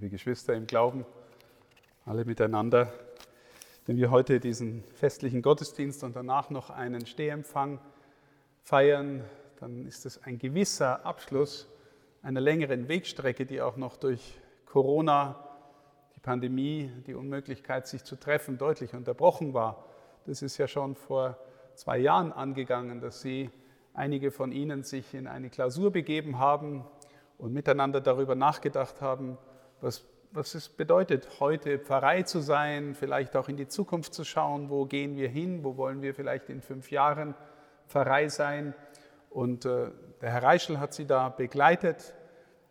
liebe Geschwister im Glauben, alle miteinander, wenn wir heute diesen festlichen Gottesdienst und danach noch einen Stehempfang feiern, dann ist es ein gewisser Abschluss einer längeren Wegstrecke, die auch noch durch Corona, die Pandemie, die Unmöglichkeit, sich zu treffen, deutlich unterbrochen war. Das ist ja schon vor zwei Jahren angegangen, dass Sie, einige von Ihnen, sich in eine Klausur begeben haben und miteinander darüber nachgedacht haben, was, was es bedeutet, heute Pfarrei zu sein, vielleicht auch in die Zukunft zu schauen, wo gehen wir hin, wo wollen wir vielleicht in fünf Jahren Pfarrei sein. Und äh, der Herr Reichel hat sie da begleitet.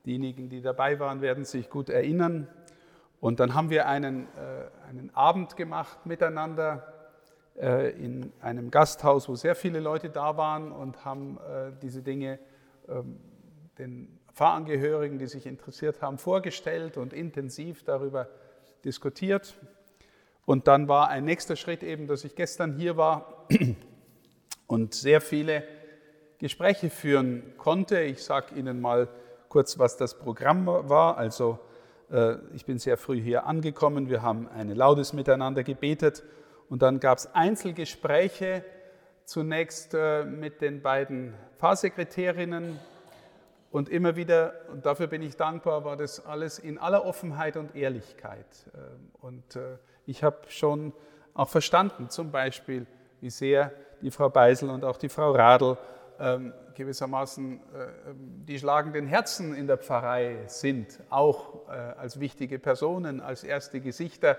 Diejenigen, die dabei waren, werden sich gut erinnern. Und dann haben wir einen, äh, einen Abend gemacht miteinander äh, in einem Gasthaus, wo sehr viele Leute da waren und haben äh, diese Dinge ähm, den Pfarrangehörigen, die sich interessiert haben, vorgestellt und intensiv darüber diskutiert. Und dann war ein nächster Schritt eben, dass ich gestern hier war und sehr viele Gespräche führen konnte. Ich sage Ihnen mal kurz, was das Programm war. Also äh, ich bin sehr früh hier angekommen. Wir haben eine Laudes miteinander gebetet und dann gab es Einzelgespräche zunächst äh, mit den beiden Pfarrsekretärinnen und immer wieder, und dafür bin ich dankbar, war das alles in aller Offenheit und Ehrlichkeit. Ähm, und äh, ich habe schon auch verstanden, zum Beispiel, wie sehr die Frau Beisel und auch die Frau Radl ähm, gewissermaßen äh, die schlagenden Herzen in der Pfarrei sind, auch äh, als wichtige Personen, als erste Gesichter,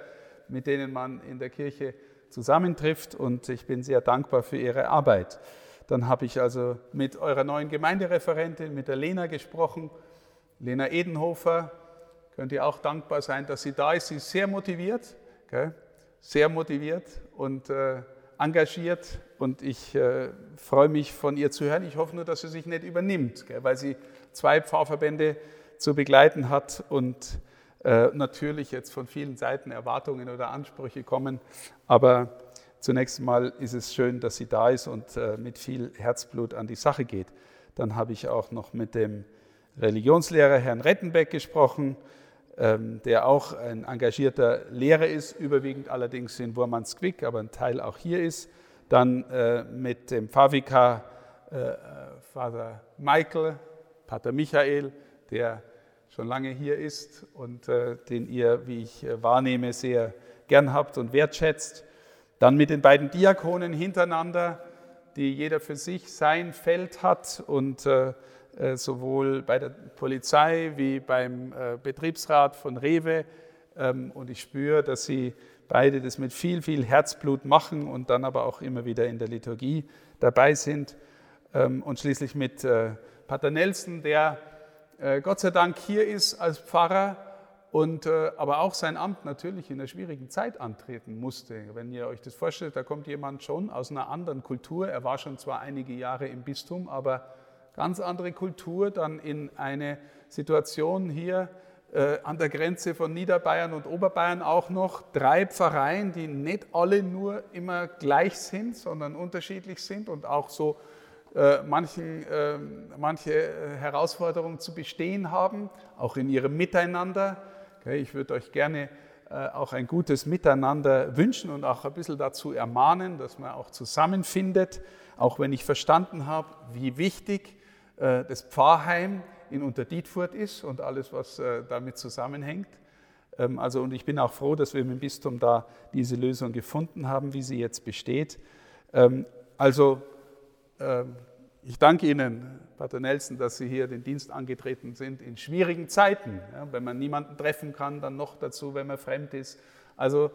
mit denen man in der Kirche zusammentrifft. Und ich bin sehr dankbar für ihre Arbeit. Dann habe ich also mit eurer neuen Gemeindereferentin, mit der Lena gesprochen. Lena Edenhofer, könnt ihr auch dankbar sein, dass sie da ist. Sie ist sehr motiviert, gell? sehr motiviert und äh, engagiert. Und ich äh, freue mich von ihr zu hören. Ich hoffe nur, dass sie sich nicht übernimmt, gell? weil sie zwei Pfarrverbände zu begleiten hat und äh, natürlich jetzt von vielen Seiten Erwartungen oder Ansprüche kommen. Aber Zunächst mal ist es schön, dass sie da ist und äh, mit viel Herzblut an die Sache geht. Dann habe ich auch noch mit dem Religionslehrer Herrn Rettenbeck gesprochen, ähm, der auch ein engagierter Lehrer ist, überwiegend allerdings in Wurmansquick, aber ein Teil auch hier ist. Dann äh, mit dem Pfarrvikar äh, Vater Michael, Pater Michael, der schon lange hier ist und den ihr, wie ich wahrnehme, sehr gern habt und wertschätzt. Dann mit den beiden Diakonen hintereinander, die jeder für sich sein Feld hat und äh, äh, sowohl bei der Polizei wie beim äh, Betriebsrat von Rewe. Ähm, und ich spüre, dass sie beide das mit viel, viel Herzblut machen und dann aber auch immer wieder in der Liturgie dabei sind. Ähm, und schließlich mit äh, Pater Nelson, der äh, Gott sei Dank hier ist als Pfarrer und äh, aber auch sein Amt natürlich in einer schwierigen Zeit antreten musste. Wenn ihr euch das vorstellt, da kommt jemand schon aus einer anderen Kultur. Er war schon zwar einige Jahre im Bistum, aber ganz andere Kultur, dann in eine Situation hier äh, an der Grenze von Niederbayern und Oberbayern auch noch. Drei Pfarreien, die nicht alle nur immer gleich sind, sondern unterschiedlich sind und auch so äh, manchen, äh, manche Herausforderungen zu bestehen haben, auch in ihrem Miteinander. Ich würde euch gerne äh, auch ein gutes Miteinander wünschen und auch ein bisschen dazu ermahnen, dass man auch zusammenfindet, auch wenn ich verstanden habe, wie wichtig äh, das Pfarrheim in Unterdietfurt ist und alles, was äh, damit zusammenhängt. Ähm, also, und ich bin auch froh, dass wir im Bistum da diese Lösung gefunden haben, wie sie jetzt besteht. Ähm, also ähm, ich danke Ihnen, Pater Nelson, dass Sie hier den Dienst angetreten sind in schwierigen Zeiten. Ja, wenn man niemanden treffen kann, dann noch dazu, wenn man fremd ist. Also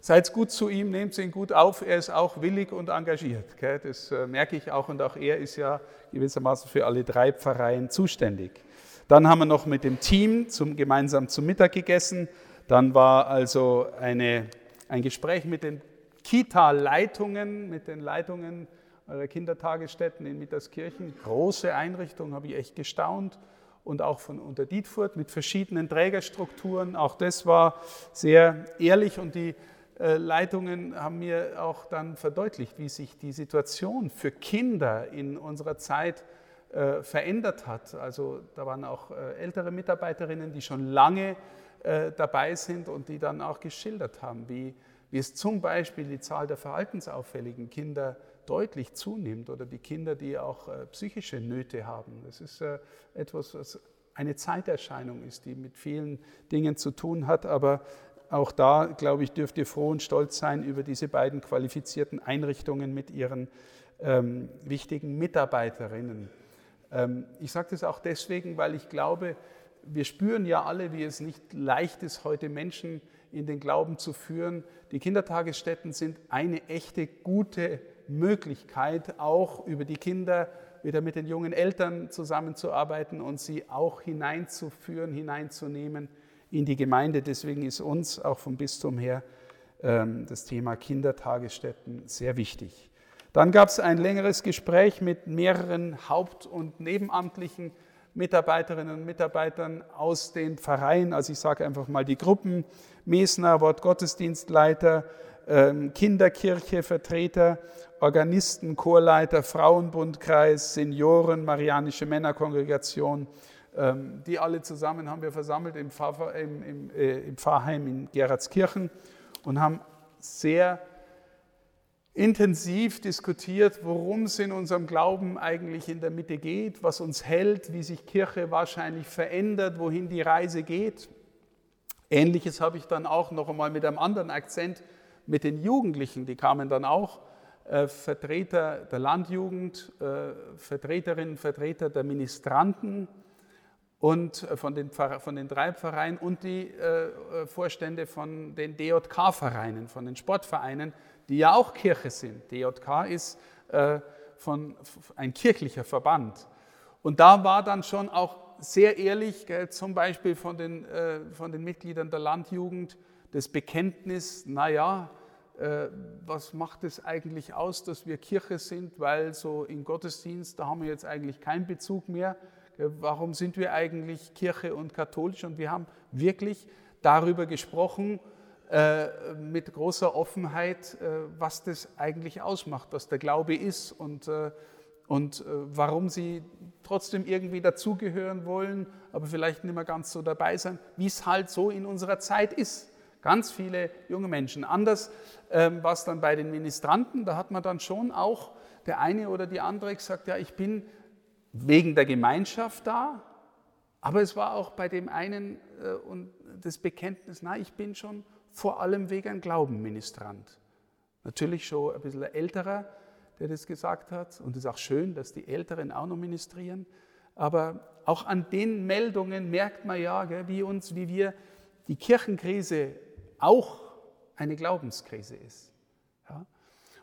seid gut zu ihm, nehmt ihn gut auf. Er ist auch willig und engagiert. Gell? Das äh, merke ich auch. Und auch er ist ja gewissermaßen für alle drei Pfarreien zuständig. Dann haben wir noch mit dem Team zum, gemeinsam zum Mittag gegessen. Dann war also eine, ein Gespräch mit den Kita-Leitungen, mit den Leitungen eurer Kindertagesstätten in Mitterskirchen. Große Einrichtung, habe ich echt gestaunt. Und auch von Unterdietfurt mit verschiedenen Trägerstrukturen. Auch das war sehr ehrlich und die äh, Leitungen haben mir auch dann verdeutlicht, wie sich die Situation für Kinder in unserer Zeit äh, verändert hat. Also da waren auch äh, ältere Mitarbeiterinnen, die schon lange äh, dabei sind und die dann auch geschildert haben, wie, wie es zum Beispiel die Zahl der verhaltensauffälligen Kinder deutlich zunimmt oder die Kinder, die auch äh, psychische Nöte haben. Das ist äh, etwas, was eine Zeiterscheinung ist, die mit vielen Dingen zu tun hat, aber auch da, glaube ich, dürft ihr froh und stolz sein über diese beiden qualifizierten Einrichtungen mit ihren ähm, wichtigen Mitarbeiterinnen. Ähm, ich sage das auch deswegen, weil ich glaube, wir spüren ja alle, wie es nicht leicht ist, heute Menschen in den Glauben zu führen. Die Kindertagesstätten sind eine echte, gute Möglichkeit, auch über die Kinder wieder mit den jungen Eltern zusammenzuarbeiten und sie auch hineinzuführen, hineinzunehmen in die Gemeinde. Deswegen ist uns auch vom Bistum her ähm, das Thema Kindertagesstätten sehr wichtig. Dann gab es ein längeres Gespräch mit mehreren haupt- und nebenamtlichen Mitarbeiterinnen und Mitarbeitern aus den Pfarreien, also ich sage einfach mal die Gruppen, Mesner, Wortgottesdienstleiter, Kinderkirche, Vertreter, Organisten, Chorleiter, Frauenbundkreis, Senioren, Marianische Männerkongregation, ähm, die alle zusammen haben wir versammelt im, äh, im Pfarrheim in Geratskirchen und haben sehr intensiv diskutiert, worum es in unserem Glauben eigentlich in der Mitte geht, was uns hält, wie sich Kirche wahrscheinlich verändert, wohin die Reise geht. Ähnliches habe ich dann auch noch einmal mit einem anderen Akzent mit den Jugendlichen, die kamen dann auch, äh, Vertreter der Landjugend, äh, Vertreterinnen, Vertreter der Ministranten, und äh, von den, von den drei Pfarreien und die äh, äh Vorstände von den DJK-Vereinen, von den Sportvereinen, die ja auch Kirche sind. DJK ist äh, von, ein kirchlicher Verband. Und da war dann schon auch sehr ehrlich, gell, zum Beispiel von den, von den Mitgliedern der Landjugend, das Bekenntnis, naja, äh, was macht es eigentlich aus, dass wir Kirche sind, weil so im Gottesdienst, da haben wir jetzt eigentlich keinen Bezug mehr warum sind wir eigentlich Kirche und katholisch? Und wir haben wirklich darüber gesprochen, äh, mit großer Offenheit, äh, was das eigentlich ausmacht, was der Glaube ist und, äh, und warum sie trotzdem irgendwie dazugehören wollen, aber vielleicht nicht mehr ganz so dabei sein, wie es halt so in unserer Zeit ist. Ganz viele junge Menschen. Anders ähm, war es dann bei den Ministranten, da hat man dann schon auch der eine oder die andere gesagt, ja, ich bin wegen der Gemeinschaft da, aber es war auch bei dem einen äh, und das Bekenntnis, na, ich bin schon vor allem wegen Glauben Ministrant. Natürlich schon ein bisschen älterer, der das gesagt hat. Und es ist auch schön, dass die Älteren auch noch ministrieren. Aber auch an den Meldungen merkt man ja, gell, wie uns, wie wir die Kirchenkrise auch eine Glaubenskrise ist. Ja?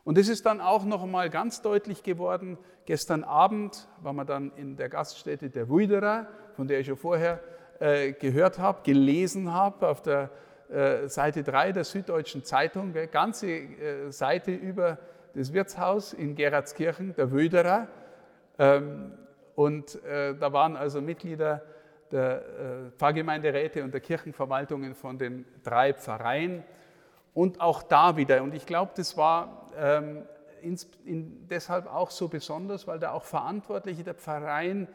Und es ist dann auch noch einmal ganz deutlich geworden, gestern Abend waren wir dann in der Gaststätte der Wuidera, von der ich schon vorher äh, gehört habe, gelesen habe, auf der äh, Seite 3 der Süddeutschen Zeitung, gell, ganze äh, Seite über das Wirtshaus in Geratskirchen, der Wuidera. Ähm, und äh, da waren also Mitglieder der äh, Pfarrgemeinderäte und der Kirchenverwaltungen von den drei Pfarreien. Und auch da wieder, und ich glaube, das war ähm, ins, in, deshalb auch so besonders, weil da auch Verantwortliche der Pfarreien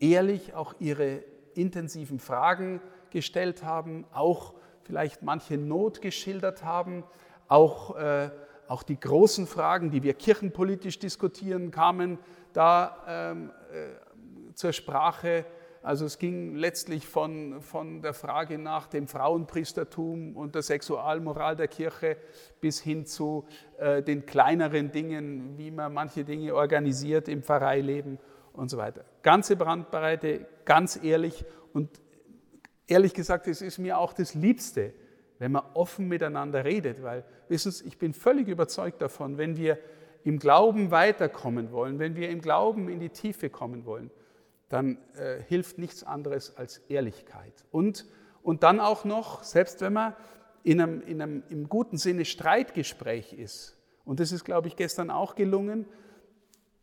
ehrlich auch ihre intensiven Fragen gestellt haben, auch vielleicht manche Not geschildert haben, auch, äh, auch die großen Fragen, die wir kirchenpolitisch diskutieren, kamen da ähm, äh, zur Sprache also es ging letztlich von, von der Frage nach dem Frauenpriestertum und der Sexualmoral der Kirche bis hin zu äh, den kleineren Dingen, wie man manche Dinge organisiert im Pfarreileben und so weiter. Ganze Brandbreite, ganz ehrlich und ehrlich gesagt, es ist mir auch das Liebste, wenn man offen miteinander redet, weil, wissen Sie, ich bin völlig überzeugt davon, wenn wir im Glauben weiterkommen wollen, wenn wir im Glauben in die Tiefe kommen wollen, dann äh, hilft nichts anderes als Ehrlichkeit. Und, und dann auch noch, selbst wenn man in einem, in einem im guten Sinne Streitgespräch ist, und das ist, glaube ich, gestern auch gelungen,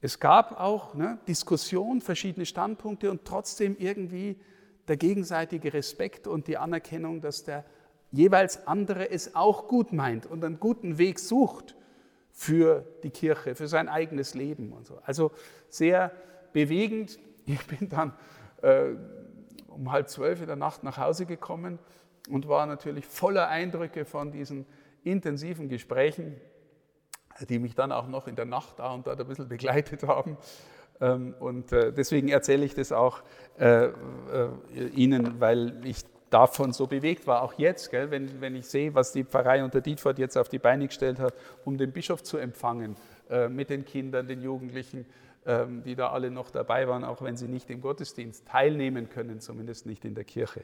es gab auch ne, Diskussion, verschiedene Standpunkte und trotzdem irgendwie der gegenseitige Respekt und die Anerkennung, dass der jeweils andere es auch gut meint und einen guten Weg sucht für die Kirche, für sein eigenes Leben und so. Also sehr bewegend. Ich bin dann äh, um halb zwölf in der Nacht nach Hause gekommen und war natürlich voller Eindrücke von diesen intensiven Gesprächen, die mich dann auch noch in der Nacht da und dort ein bisschen begleitet haben. Ähm, und äh, deswegen erzähle ich das auch äh, äh, Ihnen, weil ich davon so bewegt war, auch jetzt, gell, wenn, wenn ich sehe, was die Pfarrei unter Dietfurt jetzt auf die Beine gestellt hat, um den Bischof zu empfangen, mit den Kindern, den Jugendlichen, die da alle noch dabei waren, auch wenn sie nicht im Gottesdienst teilnehmen können, zumindest nicht in der Kirche.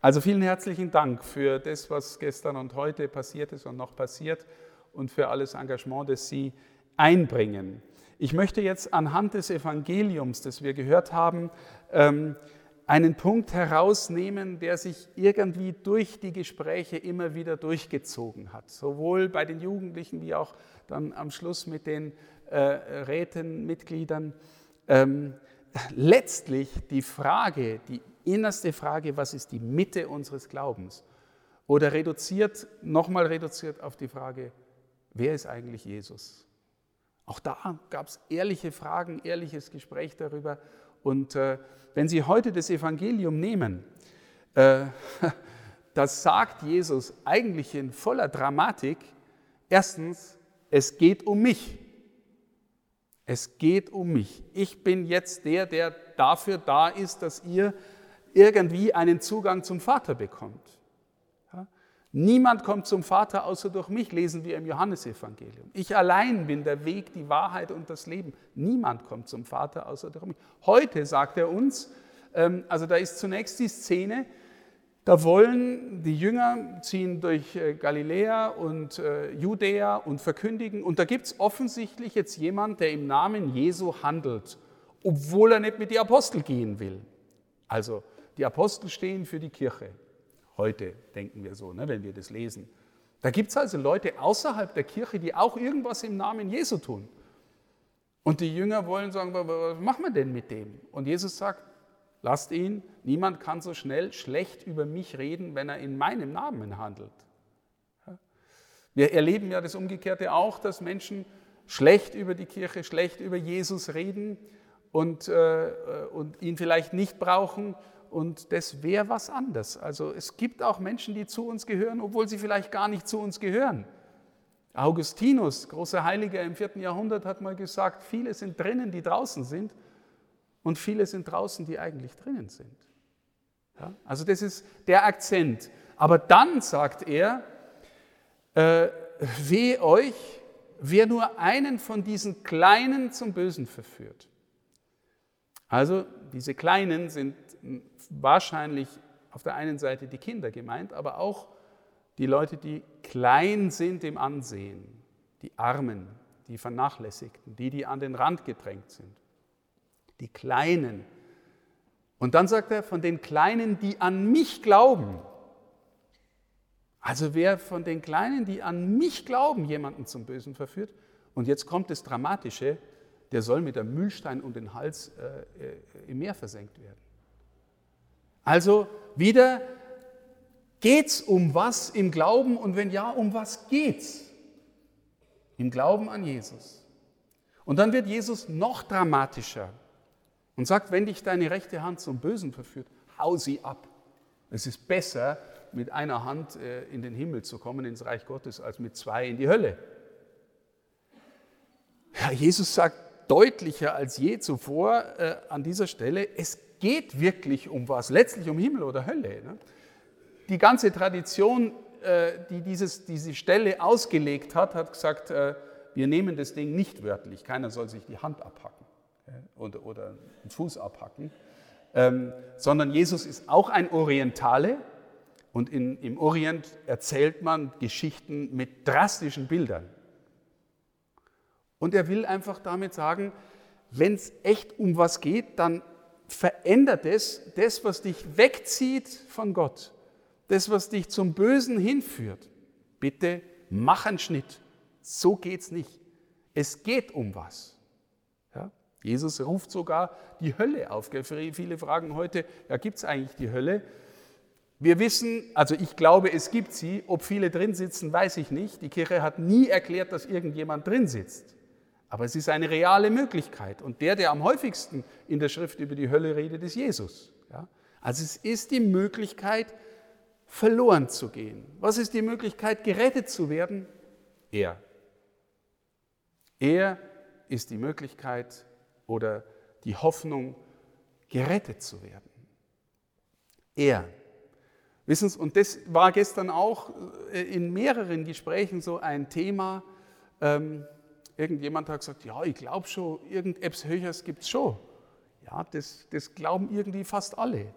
Also vielen herzlichen Dank für das, was gestern und heute passiert ist und noch passiert und für alles Engagement, das Sie einbringen. Ich möchte jetzt anhand des Evangeliums, das wir gehört haben, ähm, einen Punkt herausnehmen, der sich irgendwie durch die Gespräche immer wieder durchgezogen hat, sowohl bei den Jugendlichen wie auch dann am Schluss mit den äh, Rätenmitgliedern. Ähm, letztlich die Frage, die innerste Frage, was ist die Mitte unseres Glaubens? Oder reduziert, nochmal reduziert auf die Frage, wer ist eigentlich Jesus? Auch da gab es ehrliche Fragen, ehrliches Gespräch darüber. Und äh, wenn Sie heute das Evangelium nehmen, äh, das sagt Jesus eigentlich in voller Dramatik. Erstens, es geht um mich. Es geht um mich. Ich bin jetzt der, der dafür da ist, dass ihr irgendwie einen Zugang zum Vater bekommt. Niemand kommt zum Vater außer durch mich, lesen wir im Johannesevangelium. Ich allein bin der Weg, die Wahrheit und das Leben. Niemand kommt zum Vater außer durch mich. Heute sagt er uns, ähm, also da ist zunächst die Szene, da wollen die Jünger ziehen durch äh, Galiläa und äh, Judäa und verkündigen. Und da gibt es offensichtlich jetzt jemand, der im Namen Jesu handelt, obwohl er nicht mit die Apostel gehen will. Also die Apostel stehen für die Kirche. Heute denken wir so, ne, wenn wir das lesen. Da gibt es also Leute außerhalb der Kirche, die auch irgendwas im Namen Jesu tun. Und die Jünger wollen sagen, was machen wir denn mit dem? Und Jesus sagt, lasst ihn, niemand kann so schnell schlecht über mich reden, wenn er in meinem Namen handelt. Wir erleben ja das Umgekehrte auch, dass Menschen schlecht über die Kirche, schlecht über Jesus reden und, äh, und ihn vielleicht nicht brauchen und das wäre was anderes. Also es gibt auch Menschen, die zu uns gehören, obwohl sie vielleicht gar nicht zu uns gehören. Augustinus, großer Heiliger im vierten Jahrhundert, hat mal gesagt, viele sind drinnen, die draußen sind und viele sind draußen, die eigentlich drinnen sind. Ja? Also das ist der Akzent. Aber dann sagt er, äh, weh euch, wer nur einen von diesen Kleinen zum Bösen verführt. Also diese Kleinen sind wahrscheinlich auf der einen Seite die Kinder gemeint, aber auch die Leute, die klein sind im Ansehen, die Armen, die Vernachlässigten, die, die an den Rand gedrängt sind, die Kleinen. Und dann sagt er, von den Kleinen, die an mich glauben. Also wer von den Kleinen, die an mich glauben, jemanden zum Bösen verführt. Und jetzt kommt das Dramatische, der soll mit einem Mühlstein um den Hals äh, äh im Meer versenkt werden. Also wieder, geht es um was im Glauben und wenn ja, um was geht's? Im Glauben an Jesus. Und dann wird Jesus noch dramatischer und sagt, wenn dich deine rechte Hand zum Bösen verführt, hau sie ab. Es ist besser, mit einer Hand äh, in den Himmel zu kommen, ins Reich Gottes, als mit zwei in die Hölle. Ja, Jesus sagt deutlicher als je zuvor äh, an dieser Stelle, es geht wirklich um was, letztlich um Himmel oder Hölle. Ne? Die ganze Tradition, äh, die dieses, diese Stelle ausgelegt hat, hat gesagt, äh, wir nehmen das Ding nicht wörtlich. Keiner soll sich die Hand abhacken oder, oder den Fuß abhacken, ähm, sondern Jesus ist auch ein Orientale und in, im Orient erzählt man Geschichten mit drastischen Bildern. Und er will einfach damit sagen, wenn es echt um was geht, dann verändert es das, was dich wegzieht von Gott, das, was dich zum Bösen hinführt. Bitte mach einen Schnitt. So geht es nicht. Es geht um was. Ja? Jesus ruft sogar die Hölle auf. Viele fragen heute, ja, gibt es eigentlich die Hölle? Wir wissen, also ich glaube, es gibt sie. Ob viele drin sitzen, weiß ich nicht. Die Kirche hat nie erklärt, dass irgendjemand drin sitzt. Aber es ist eine reale Möglichkeit. Und der, der am häufigsten in der Schrift über die Hölle redet, ist Jesus. Ja? Also es ist die Möglichkeit, verloren zu gehen? Was ist die Möglichkeit, gerettet zu werden? Er. Er ist die Möglichkeit oder die Hoffnung, gerettet zu werden. Er. Wissen Sie, und das war gestern auch äh, in mehreren Gesprächen so ein Thema. Ähm, irgendjemand hat gesagt, ja, ich glaube schon, irgendetwas Höheres gibt es schon. Ja, das, das glauben irgendwie fast alle.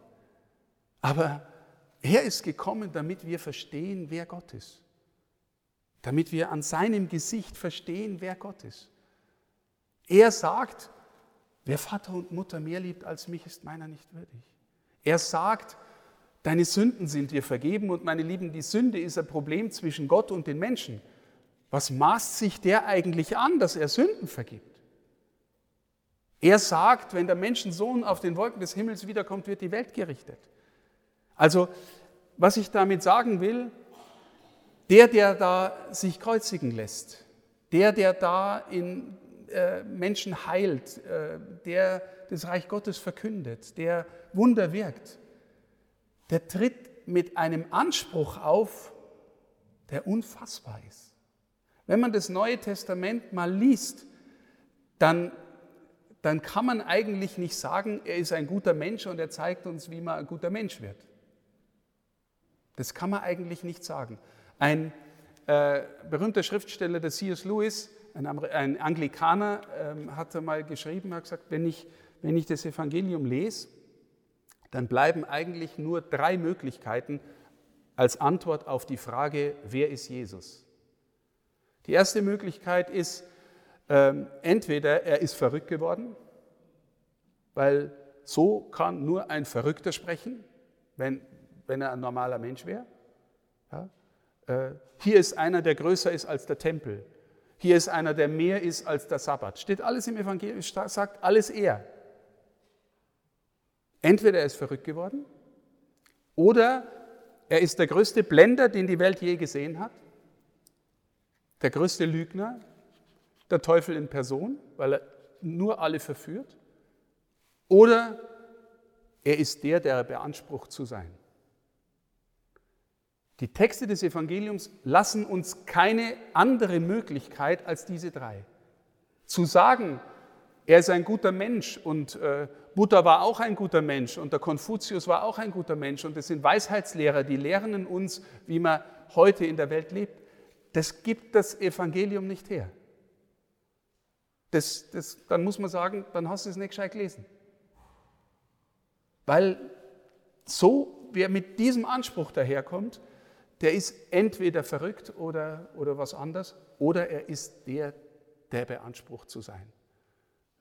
Aber er ist gekommen, damit wir verstehen, wer Gott ist. Damit wir an seinem Gesicht verstehen, wer Gott ist. Er sagt, wer Vater und Mutter mehr liebt als mich, ist meiner nicht würdig. Er sagt, deine Sünden sind dir vergeben und meine Lieben, die Sünde ist ein Problem zwischen Gott und den Menschen. Was maßt sich der eigentlich an, dass er Sünden vergibt? Er sagt, wenn der Menschensohn auf den Wolken des Himmels wiederkommt, wird die Welt gerichtet. Also, was ich damit sagen will, der, der da sich kreuzigen lässt, der, der da in äh, Menschen heilt, äh, der das Reich Gottes verkündet, der Wunder wirkt, der tritt mit einem Anspruch auf, der unfassbar ist. Wenn man das Neue Testament mal liest, dann dann kann man eigentlich nicht sagen, er ist ein guter Mensch und er zeigt uns, wie man ein guter Mensch wird. Das kann man eigentlich nicht sagen. Ein äh, berühmter Schriftsteller, der C.S. Lewis, ein, ein Anglikaner, äh, hat mal geschrieben, hat gesagt, wenn ich, wenn ich das Evangelium lese, dann bleiben eigentlich nur drei Möglichkeiten als Antwort auf die Frage, wer ist Jesus? Die erste Möglichkeit ist, ähm, entweder er ist verrückt geworden, weil so kann nur ein Verrückter sprechen, wenn, wenn er ein normaler Mensch wäre. Ja? Äh, hier ist einer, der größer ist als der Tempel. Hier ist einer, der mehr ist als der Sabbat. Steht alles im Evangelium, sagt alles er. Entweder er ist verrückt geworden oder er ist der größte Blender, den die Welt je gesehen hat, der größte Lügner, der Teufel in Person, weil er nur alle verführt, oder er ist der, der er beansprucht zu sein. Die Texte des Evangeliums lassen uns keine andere Möglichkeit als diese drei. Zu sagen, er ist ein guter Mensch und äh, Buddha war auch ein guter Mensch und der Konfuzius war auch ein guter Mensch und das sind Weisheitslehrer, die lehren uns, wie man heute in der Welt lebt. Das gibt das Evangelium nicht her das, das, dann muss man sagen, dann hast du es nicht gescheit gelesen. Weil so, wer mit diesem Anspruch daherkommt, der ist entweder verrückt oder, oder was anderes, oder er ist der, der beansprucht zu sein.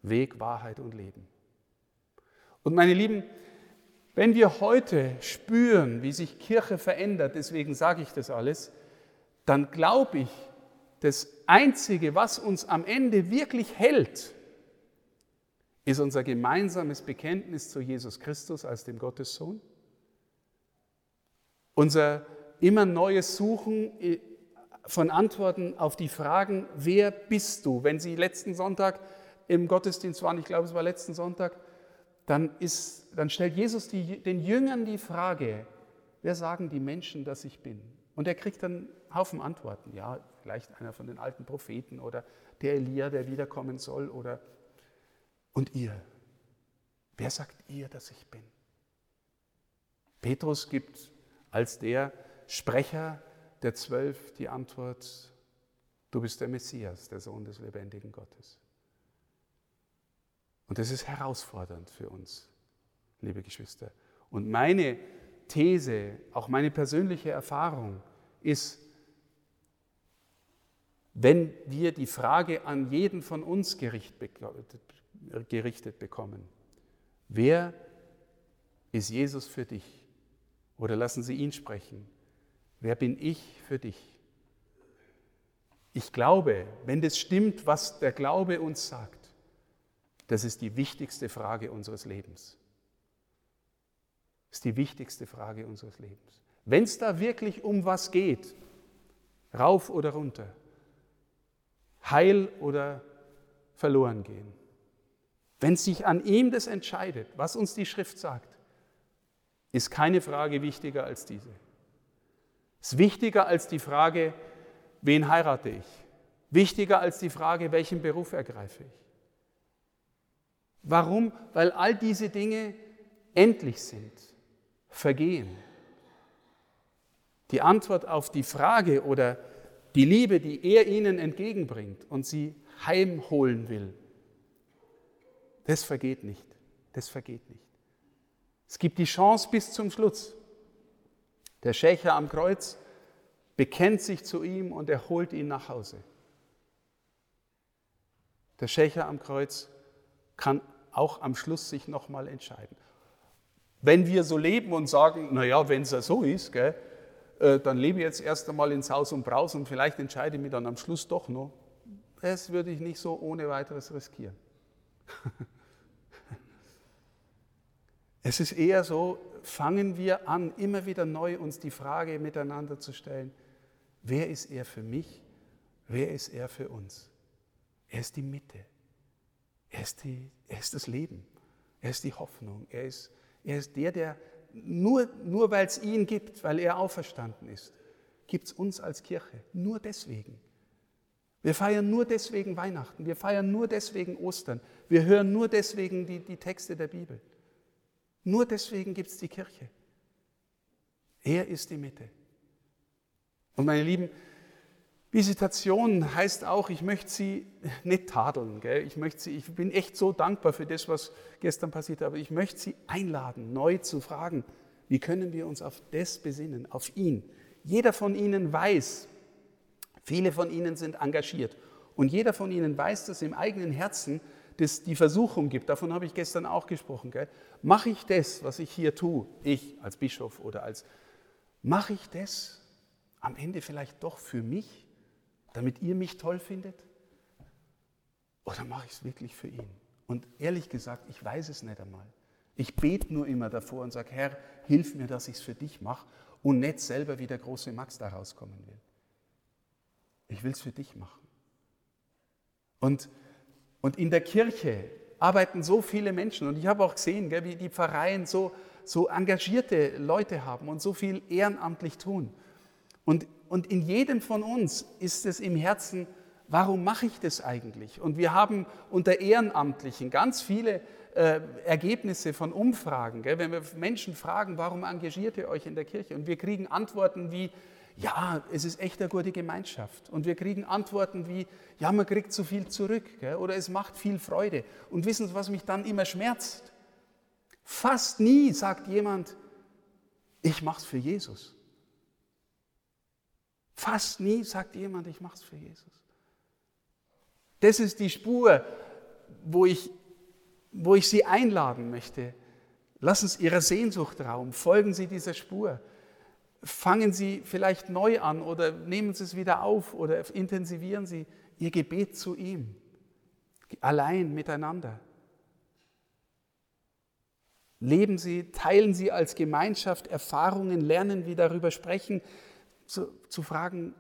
Weg, Wahrheit und Leben. Und meine Lieben, wenn wir heute spüren, wie sich Kirche verändert, deswegen sage ich das alles, dann glaube ich, das Einzige, was uns am Ende wirklich hält, ist unser gemeinsames Bekenntnis zu Jesus Christus als dem Gottessohn. Unser immer neues Suchen äh, von Antworten auf die Fragen, wer bist du? Wenn Sie letzten Sonntag im Gottesdienst waren, ich glaube es war letzten Sonntag, dann, ist, dann stellt Jesus die, den Jüngern die Frage, wer sagen die Menschen, dass ich bin? Und er kriegt dann einen Haufen Antworten. Ja, vielleicht einer von den alten Propheten oder der Elia, der wiederkommen soll oder und ihr. Wer sagt ihr, dass ich bin? Petrus gibt als der Sprecher der Zwölf die Antwort, du bist der Messias, der Sohn des lebendigen Gottes. Und das ist herausfordernd für uns, liebe Geschwister. Und meine These, auch meine persönliche Erfahrung ist, wenn wir die Frage an jeden von uns gerichtet bekommen, wer ist Jesus für dich? Oder lassen Sie ihn sprechen. Wer bin ich für dich? Ich glaube, wenn das stimmt, was der Glaube uns sagt, das ist die wichtigste Frage unseres Lebens. Ist die wichtigste Frage unseres Lebens. Wenn es da wirklich um was geht, rauf oder runter, Heil oder verloren gehen. Wenn sich an ihm das entscheidet, was uns die Schrift sagt, ist keine Frage wichtiger als diese. Ist wichtiger als die Frage, wen heirate ich? Wichtiger als die Frage, welchen Beruf ergreife ich? Warum? Weil all diese Dinge endlich sind, vergehen. Die Antwort auf die Frage oder die Liebe, die er ihnen entgegenbringt und sie heimholen will, das vergeht nicht. Das vergeht nicht. Es gibt die Chance bis zum Schluss. Der Schächer am Kreuz bekennt sich zu ihm und er holt ihn nach Hause. Der Schächer am Kreuz kann auch am Schluss sich nochmal entscheiden. Wenn wir so leben und sagen, naja, wenn es ja so ist, gell, äh, dann lebe ich jetzt erst einmal ins Haus und Braus und vielleicht entscheide ich mich dann am Schluss doch noch, das würde ich nicht so ohne weiteres riskieren. Es ist eher so, fangen wir an, immer wieder neu uns die Frage miteinander zu stellen, wer ist er für mich, wer ist er für uns? Er ist die Mitte, er ist, die, er ist das Leben, er ist die Hoffnung, er ist, er ist der, der nur, nur weil es ihn gibt, weil er auferstanden ist, gibt es uns als Kirche. Nur deswegen. Wir feiern nur deswegen Weihnachten, wir feiern nur deswegen Ostern, wir hören nur deswegen die, die Texte der Bibel. Nur deswegen gibt es die Kirche. Er ist die Mitte. Und meine Lieben, Visitation heißt auch, ich möchte Sie nicht tadeln. Gell? Ich, möchte Sie, ich bin echt so dankbar für das, was gestern passiert aber ich möchte Sie einladen, neu zu fragen, wie können wir uns auf das besinnen, auf ihn. Jeder von Ihnen weiß, viele von Ihnen sind engagiert und jeder von Ihnen weiß, dass im eigenen Herzen das die Versuchung gibt, davon habe ich gestern auch gesprochen, mache ich das, was ich hier tue, ich als Bischof oder als, mache ich das am Ende vielleicht doch für mich, damit ihr mich toll findet? Oder mache ich es wirklich für ihn? Und ehrlich gesagt, ich weiß es nicht einmal. Ich bete nur immer davor und sage, Herr, hilf mir, dass ich es für dich mache und nicht selber wie der große Max da rauskommen will. Ich will es für dich machen. Und und in der Kirche arbeiten so viele Menschen. Und ich habe auch gesehen, gell, wie die Pfarreien so, so engagierte Leute haben und so viel ehrenamtlich tun. Und, und in jedem von uns ist es im Herzen, warum mache ich das eigentlich? Und wir haben unter Ehrenamtlichen ganz viele äh, Ergebnisse von Umfragen. Gell? Wenn wir Menschen fragen, warum engagiert ihr euch in der Kirche? Und wir kriegen Antworten wie, ja, es ist echt eine gute Gemeinschaft. Und wir kriegen Antworten wie, ja, man kriegt zu viel zurück gell? oder es macht viel Freude. Und wissen Sie, was mich dann immer schmerzt? Fast nie sagt jemand, ich mache es für Jesus. Fast nie sagt jemand, ich mache es für Jesus. Das ist die Spur, wo ich, wo ich Sie einladen möchte. Lassen Sie Ihrer Sehnsucht Raum, folgen Sie dieser Spur fangen Sie vielleicht neu an oder nehmen Sie es wieder auf oder intensivieren Sie Ihr Gebet zu ihm, allein miteinander. Leben Sie, teilen Sie als Gemeinschaft Erfahrungen, lernen wir darüber sprechen, zu, zu fragen,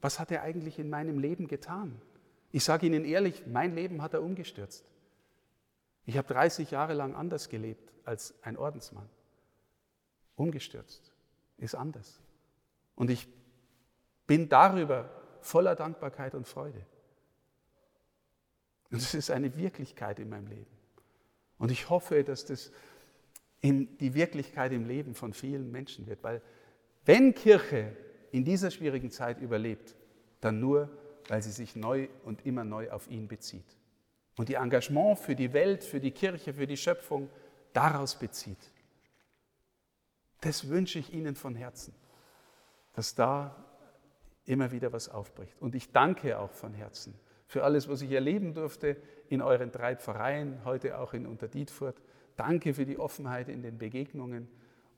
was hat er eigentlich in meinem Leben getan? Ich sage Ihnen ehrlich, mein Leben hat er umgestürzt. Ich habe 30 Jahre lang anders gelebt als ein Ordensmann. Umgestürzt ist anders. Und ich bin darüber voller Dankbarkeit und Freude. Und es ist eine Wirklichkeit in meinem Leben. Und ich hoffe, dass das in die Wirklichkeit im Leben von vielen Menschen wird. Weil wenn Kirche in dieser schwierigen Zeit überlebt, dann nur, weil sie sich neu und immer neu auf ihn bezieht. Und ihr Engagement für die Welt, für die Kirche, für die Schöpfung daraus bezieht. Das wünsche ich Ihnen von Herzen, dass da immer wieder was aufbricht. Und ich danke auch von Herzen für alles, was ich erleben durfte in euren drei Pfarreien, heute auch in Unterdietfurt. Danke für die Offenheit in den Begegnungen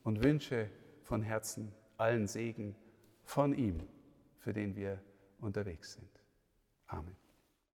und wünsche von Herzen allen Segen von ihm, für den wir unterwegs sind. Amen.